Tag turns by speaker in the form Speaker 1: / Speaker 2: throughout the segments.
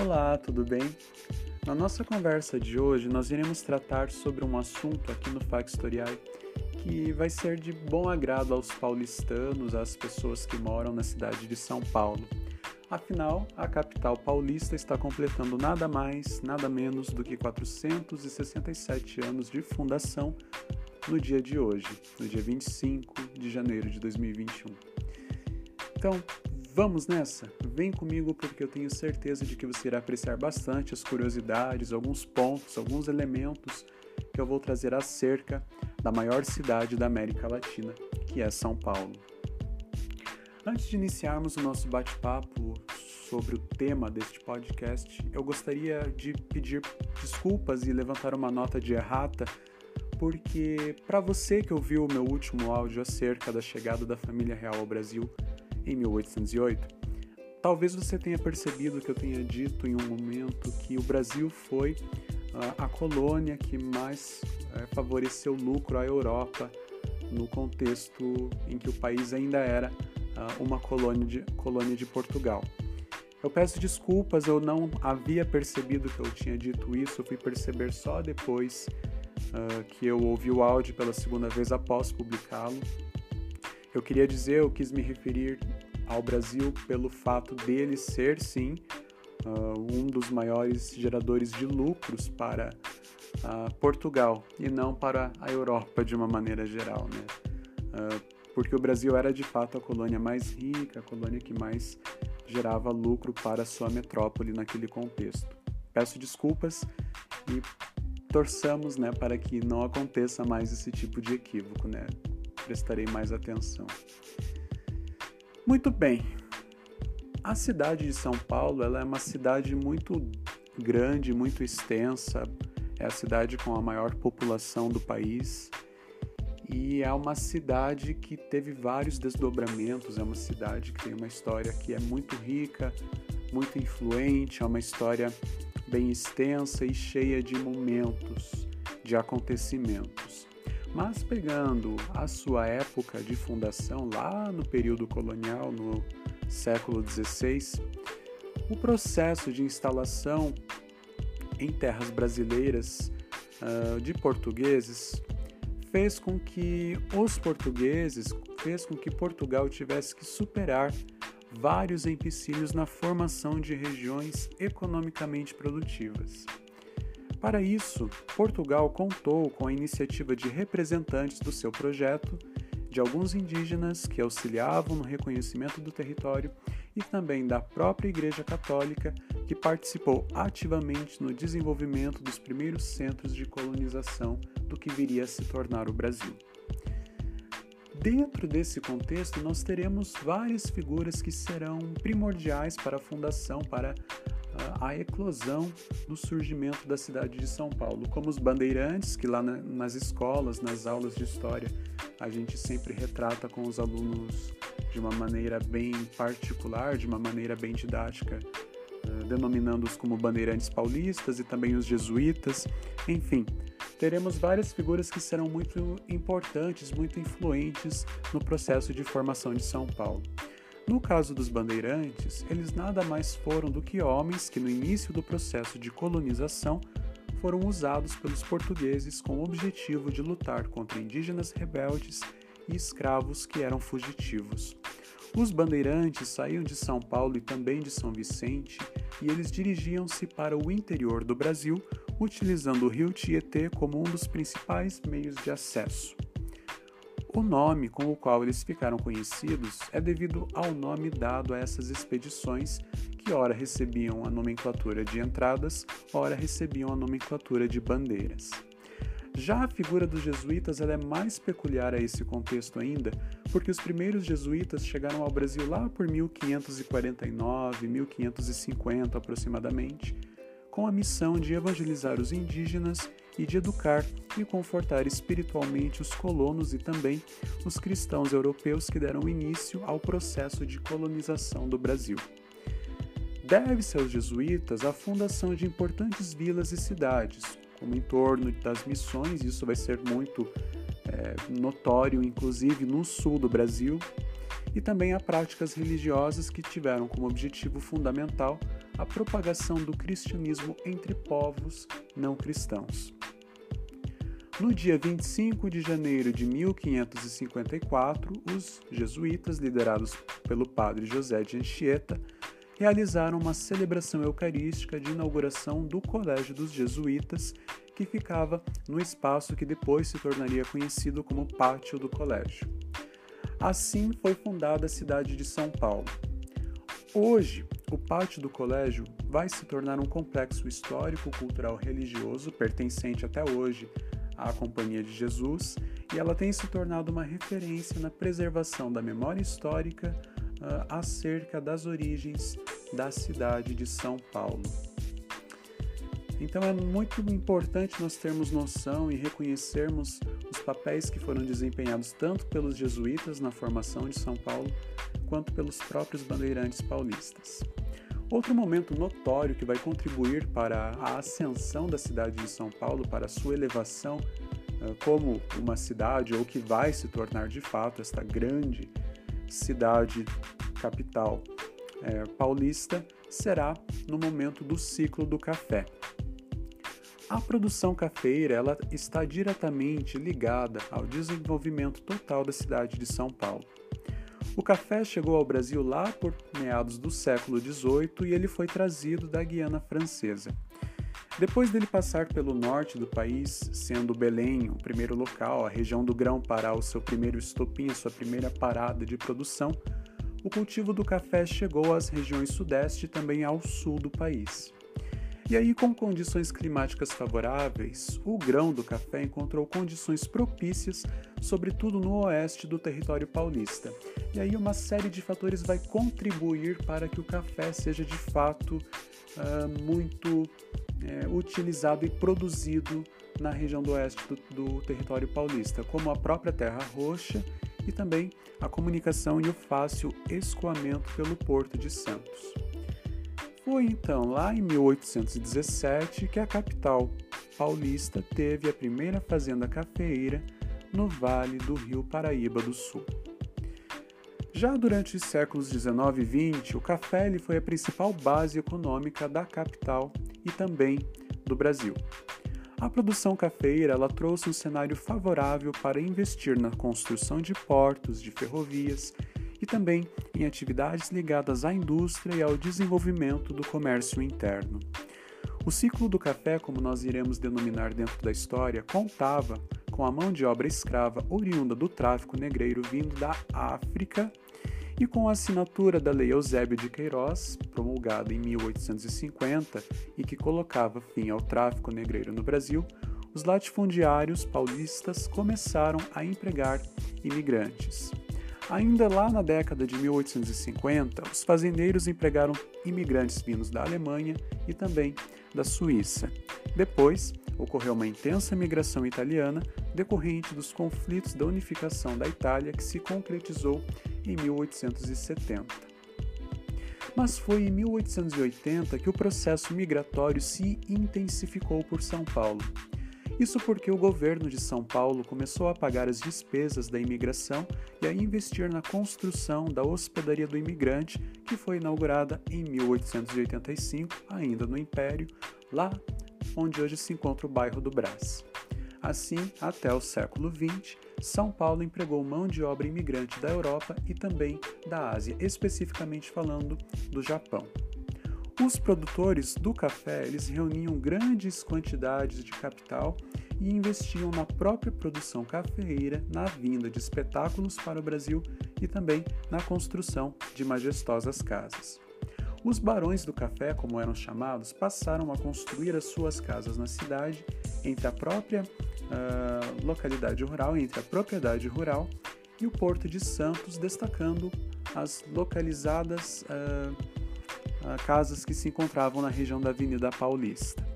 Speaker 1: Olá, tudo bem? Na nossa conversa de hoje, nós iremos tratar sobre um assunto aqui no Factorial que vai ser de bom agrado aos paulistanos, às pessoas que moram na cidade de São Paulo. Afinal, a capital paulista está completando nada mais, nada menos do que 467 anos de fundação no dia de hoje, no dia 25 de janeiro de 2021. Então, vamos nessa? Vem comigo porque eu tenho certeza de que você irá apreciar bastante as curiosidades, alguns pontos, alguns elementos que eu vou trazer acerca da maior cidade da América Latina, que é São Paulo. Antes de iniciarmos o nosso bate-papo sobre o tema deste podcast, eu gostaria de pedir desculpas e levantar uma nota de errata, porque para você que ouviu o meu último áudio acerca da chegada da família real ao Brasil, em 1808, talvez você tenha percebido que eu tenha dito em um momento que o Brasil foi uh, a colônia que mais uh, favoreceu lucro à Europa no contexto em que o país ainda era uh, uma colônia de, colônia de Portugal. Eu peço desculpas, eu não havia percebido que eu tinha dito isso, eu fui perceber só depois uh, que eu ouvi o áudio pela segunda vez após publicá-lo. Eu queria dizer, eu quis me referir ao Brasil pelo fato dele ser, sim, uh, um dos maiores geradores de lucros para uh, Portugal e não para a Europa de uma maneira geral, né? Uh, porque o Brasil era de fato a colônia mais rica, a colônia que mais gerava lucro para sua metrópole naquele contexto. Peço desculpas e torçamos, né, para que não aconteça mais esse tipo de equívoco, né? Prestarei mais atenção. Muito bem. A cidade de São Paulo ela é uma cidade muito grande, muito extensa. É a cidade com a maior população do país e é uma cidade que teve vários desdobramentos. É uma cidade que tem uma história que é muito rica, muito influente. É uma história bem extensa e cheia de momentos, de acontecimentos. Mas pegando a sua época de fundação, lá no período colonial, no século XVI, o processo de instalação em terras brasileiras uh, de portugueses fez com que os portugueses, fez com que Portugal tivesse que superar vários empecilhos na formação de regiões economicamente produtivas. Para isso, Portugal contou com a iniciativa de representantes do seu projeto, de alguns indígenas que auxiliavam no reconhecimento do território e também da própria Igreja Católica, que participou ativamente no desenvolvimento dos primeiros centros de colonização do que viria a se tornar o Brasil. Dentro desse contexto, nós teremos várias figuras que serão primordiais para a fundação, para a eclosão do surgimento da cidade de São Paulo, como os bandeirantes, que lá nas escolas, nas aulas de história, a gente sempre retrata com os alunos de uma maneira bem particular, de uma maneira bem didática, denominando-os como bandeirantes paulistas e também os jesuítas, enfim. Teremos várias figuras que serão muito importantes, muito influentes no processo de formação de São Paulo. No caso dos bandeirantes, eles nada mais foram do que homens que, no início do processo de colonização, foram usados pelos portugueses com o objetivo de lutar contra indígenas rebeldes e escravos que eram fugitivos. Os bandeirantes saíam de São Paulo e também de São Vicente e eles dirigiam-se para o interior do Brasil, utilizando o rio Tietê como um dos principais meios de acesso. O nome com o qual eles ficaram conhecidos é devido ao nome dado a essas expedições, que ora recebiam a nomenclatura de entradas, ora recebiam a nomenclatura de bandeiras. Já a figura dos jesuítas é mais peculiar a esse contexto ainda, porque os primeiros jesuítas chegaram ao Brasil lá por 1549, 1550 aproximadamente, com a missão de evangelizar os indígenas e de educar e confortar espiritualmente os colonos e também os cristãos europeus que deram início ao processo de colonização do Brasil. Deve-se aos jesuítas a fundação de importantes vilas e cidades, como em torno das missões, isso vai ser muito é, notório, inclusive no sul do Brasil, e também a práticas religiosas que tiveram como objetivo fundamental a propagação do cristianismo entre povos não cristãos. No dia 25 de janeiro de 1554, os jesuítas, liderados pelo padre José de Anchieta, realizaram uma celebração eucarística de inauguração do Colégio dos Jesuítas, que ficava no espaço que depois se tornaria conhecido como Pátio do Colégio. Assim foi fundada a cidade de São Paulo. Hoje, o pátio do colégio vai se tornar um complexo histórico, cultural, religioso, pertencente até hoje à Companhia de Jesus, e ela tem se tornado uma referência na preservação da memória histórica uh, acerca das origens da cidade de São Paulo. Então é muito importante nós termos noção e reconhecermos os papéis que foram desempenhados tanto pelos jesuítas na formação de São Paulo, quanto pelos próprios bandeirantes paulistas. Outro momento notório que vai contribuir para a ascensão da cidade de São Paulo, para a sua elevação uh, como uma cidade ou que vai se tornar de fato esta grande cidade capital é, paulista, será no momento do ciclo do café. A produção cafeira ela está diretamente ligada ao desenvolvimento total da cidade de São Paulo. O café chegou ao Brasil lá por meados do século XVIII e ele foi trazido da Guiana Francesa. Depois dele passar pelo norte do país, sendo Belém o primeiro local, a região do grão-pará o seu primeiro estopim, a sua primeira parada de produção, o cultivo do café chegou às regiões sudeste e também ao sul do país. E aí, com condições climáticas favoráveis, o grão do café encontrou condições propícias, sobretudo no oeste do território paulista. E aí, uma série de fatores vai contribuir para que o café seja de fato uh, muito é, utilizado e produzido na região do oeste do, do território paulista, como a própria terra roxa e também a comunicação e o fácil escoamento pelo Porto de Santos. Foi então lá em 1817 que a capital paulista teve a primeira fazenda cafeeira no vale do rio Paraíba do Sul. Já durante os séculos 19 e 20, o café foi a principal base econômica da capital e também do Brasil. A produção cafeira ela trouxe um cenário favorável para investir na construção de portos, de ferrovias e também em atividades ligadas à indústria e ao desenvolvimento do comércio interno. O ciclo do café, como nós iremos denominar dentro da história, contava com a mão de obra escrava oriunda do tráfico negreiro vindo da África e com a assinatura da Lei Eusébio de Queiroz, promulgada em 1850 e que colocava fim ao tráfico negreiro no Brasil, os latifundiários paulistas começaram a empregar imigrantes. Ainda lá na década de 1850, os fazendeiros empregaram imigrantes vindos da Alemanha e também da Suíça. Depois, ocorreu uma intensa migração italiana decorrente dos conflitos da unificação da Itália que se concretizou em 1870. Mas foi em 1880 que o processo migratório se intensificou por São Paulo. Isso porque o governo de São Paulo começou a pagar as despesas da imigração e a investir na construção da Hospedaria do Imigrante, que foi inaugurada em 1885, ainda no Império, lá onde hoje se encontra o bairro do Brás. Assim, até o século XX, São Paulo empregou mão de obra imigrante da Europa e também da Ásia, especificamente falando do Japão. Os produtores do café eles reuniam grandes quantidades de capital e investiam na própria produção cafeeira, na vinda de espetáculos para o Brasil e também na construção de majestosas casas. Os barões do café, como eram chamados, passaram a construir as suas casas na cidade, entre a própria uh, localidade rural, entre a propriedade rural e o Porto de Santos, destacando as localizadas uh, casas que se encontravam na região da Avenida Paulista.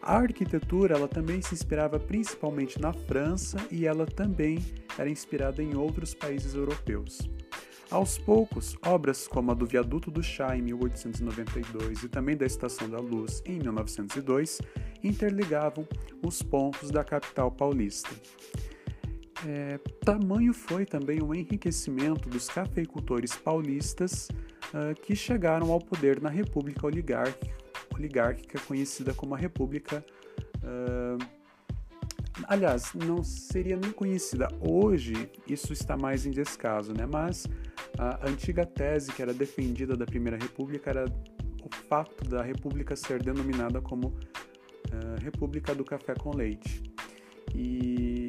Speaker 1: A arquitetura ela também se inspirava principalmente na França e ela também era inspirada em outros países europeus. Aos poucos, obras como a do Viaduto do Chá em 1892 e também da Estação da Luz em 1902 interligavam os pontos da capital paulista. É, tamanho foi também o enriquecimento dos cafeicultores paulistas uh, que chegaram ao poder na República Oligárquica, oligárquica conhecida como a República. Uh, aliás, não seria nem conhecida. Hoje isso está mais em descaso, né? mas a antiga tese que era defendida da Primeira República era o fato da República ser denominada como uh, República do Café com Leite. E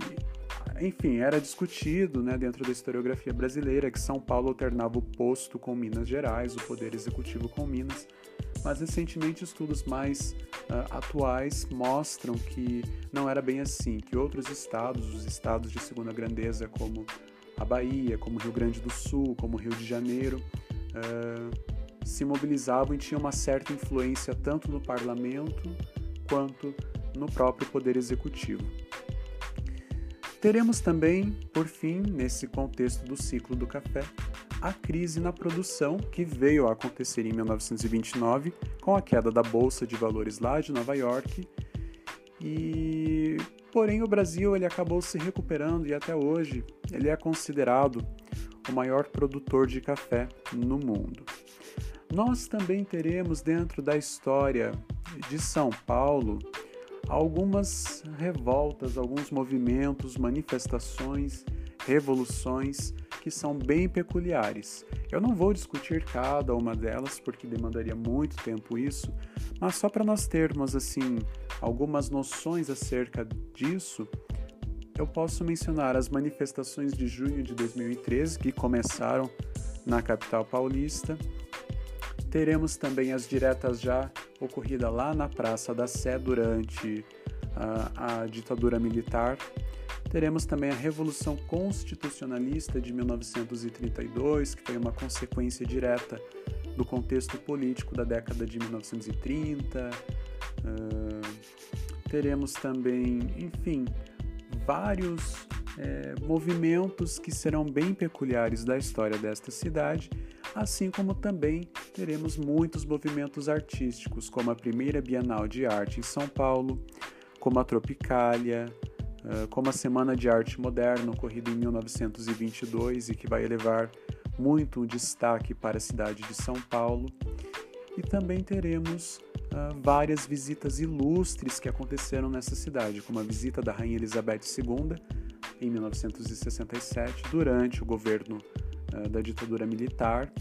Speaker 1: enfim, era discutido né, dentro da historiografia brasileira que São Paulo alternava o posto com Minas Gerais, o poder executivo com Minas, mas recentemente estudos mais uh, atuais mostram que não era bem assim, que outros estados, os estados de segunda grandeza como a Bahia, como Rio Grande do Sul, como Rio de Janeiro, uh, se mobilizavam e tinham uma certa influência tanto no parlamento quanto no próprio poder executivo. Teremos também, por fim, nesse contexto do ciclo do café, a crise na produção que veio a acontecer em 1929 com a queda da bolsa de valores lá de Nova York. E porém o Brasil ele acabou se recuperando e até hoje ele é considerado o maior produtor de café no mundo. Nós também teremos dentro da história de São Paulo algumas revoltas, alguns movimentos, manifestações, revoluções que são bem peculiares. Eu não vou discutir cada uma delas porque demandaria muito tempo isso, mas só para nós termos assim algumas noções acerca disso, eu posso mencionar as manifestações de junho de 2013 que começaram na capital paulista. Teremos também as diretas já ocorrida lá na Praça da Sé durante a, a ditadura militar. Teremos também a Revolução Constitucionalista de 1932, que foi uma consequência direta do contexto político da década de 1930. Uh, teremos também, enfim, vários é, movimentos que serão bem peculiares da história desta cidade assim como também teremos muitos movimentos artísticos, como a primeira Bienal de Arte em São Paulo, como a Tropicália, como a Semana de Arte Moderna, ocorrida em 1922 e que vai elevar muito destaque para a cidade de São Paulo. E também teremos várias visitas ilustres que aconteceram nessa cidade, como a visita da Rainha Elizabeth II em 1967, durante o governo da ditadura militar.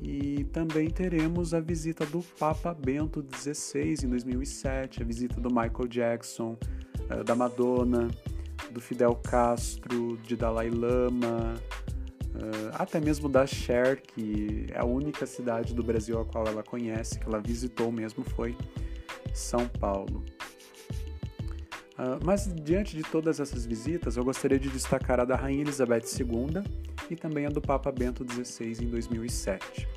Speaker 1: E também teremos a visita do Papa Bento XVI em 2007, a visita do Michael Jackson, eh, da Madonna, do Fidel Castro, de Dalai Lama, eh, até mesmo da Cher, que é a única cidade do Brasil a qual ela conhece, que ela visitou mesmo, foi São Paulo. Mas diante de todas essas visitas, eu gostaria de destacar a da Rainha Elizabeth II, e também a do Papa Bento XVI em 2007.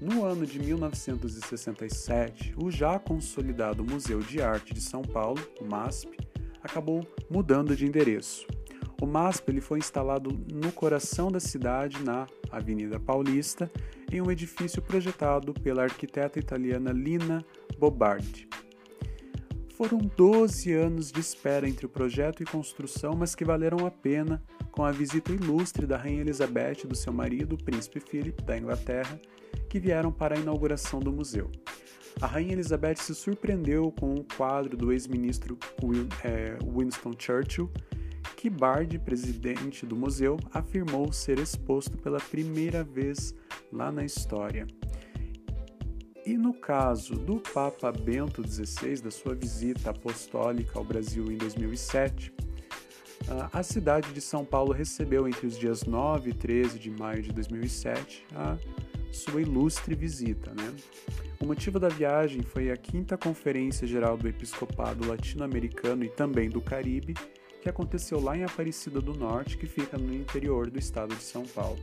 Speaker 1: No ano de 1967, o já consolidado Museu de Arte de São Paulo, o MASP, acabou mudando de endereço. O MASP ele foi instalado no coração da cidade, na Avenida Paulista, em um edifício projetado pela arquiteta italiana Lina Bobardi. Foram 12 anos de espera entre o projeto e construção, mas que valeram a pena com a visita ilustre da Rainha Elizabeth e do seu marido, o Príncipe Philip, da Inglaterra, que vieram para a inauguração do museu. A Rainha Elizabeth se surpreendeu com um quadro do ex-ministro é, Winston Churchill, que Bard, presidente do museu, afirmou ser exposto pela primeira vez lá na história. E no caso do Papa Bento XVI, da sua visita apostólica ao Brasil em 2007, a cidade de São Paulo recebeu entre os dias 9 e 13 de maio de 2007 a sua ilustre visita. Né? O motivo da viagem foi a quinta Conferência Geral do Episcopado Latino-Americano e também do Caribe, que aconteceu lá em Aparecida do Norte, que fica no interior do estado de São Paulo.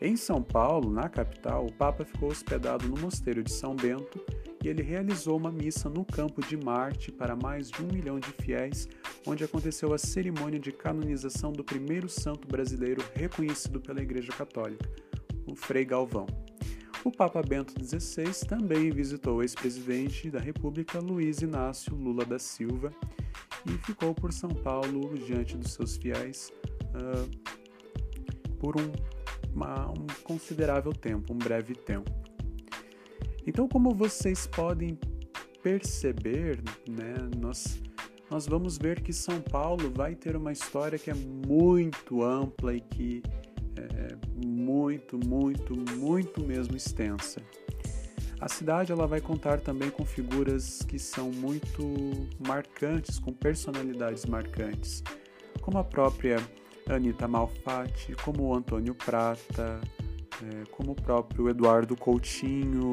Speaker 1: Em São Paulo, na capital, o Papa ficou hospedado no Mosteiro de São Bento e ele realizou uma missa no campo de Marte para mais de um milhão de fiéis, onde aconteceu a cerimônia de canonização do primeiro santo brasileiro reconhecido pela Igreja Católica, o Frei Galvão. O Papa Bento XVI também visitou o ex-presidente da República, Luiz Inácio Lula da Silva, e ficou por São Paulo diante dos seus fiéis uh, por um, uma, um considerável tempo, um breve tempo. Então, como vocês podem perceber, né, nós, nós vamos ver que São Paulo vai ter uma história que é muito ampla e que é muito, muito, muito mesmo extensa. A cidade ela vai contar também com figuras que são muito marcantes, com personalidades marcantes, como a própria Anita Malfatti, como o Antônio Prata, é, como o próprio Eduardo Coutinho,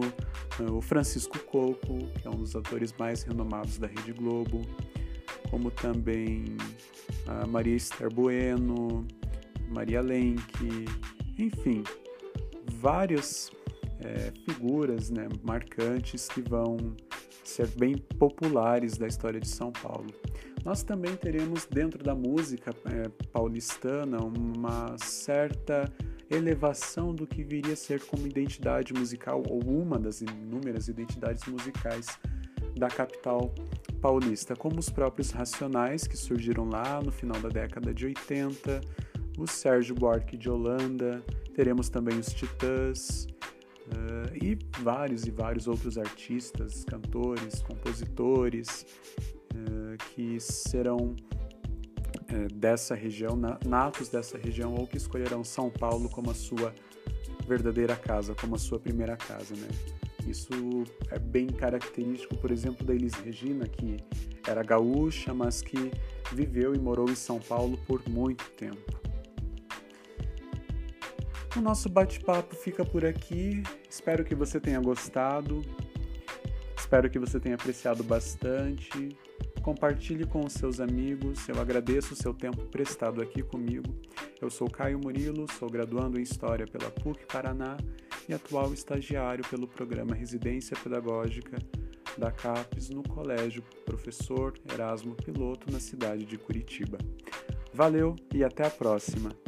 Speaker 1: é, o Francisco Coco, que é um dos atores mais renomados da Rede Globo, como também a Maria Esther Bueno, Maria Lenk, enfim, várias é, figuras né, marcantes que vão ser bem populares da história de São Paulo. Nós também teremos dentro da música é, paulistana uma certa elevação do que viria a ser como identidade musical ou uma das inúmeras identidades musicais da capital paulista, como os próprios Racionais que surgiram lá no final da década de 80, o Sérgio Buarque de Holanda, teremos também os Titãs, Uh, e vários e vários outros artistas, cantores, compositores uh, que serão uh, dessa região, na, natos dessa região ou que escolherão São Paulo como a sua verdadeira casa, como a sua primeira casa, né? Isso é bem característico, por exemplo, da Elis Regina, que era gaúcha, mas que viveu e morou em São Paulo por muito tempo. O nosso bate-papo fica por aqui. Espero que você tenha gostado. Espero que você tenha apreciado bastante. Compartilhe com os seus amigos. Eu agradeço o seu tempo prestado aqui comigo. Eu sou Caio Murilo, sou graduando em História pela PUC Paraná e atual estagiário pelo programa Residência Pedagógica da CAPES no Colégio Professor Erasmo Piloto, na cidade de Curitiba. Valeu e até a próxima!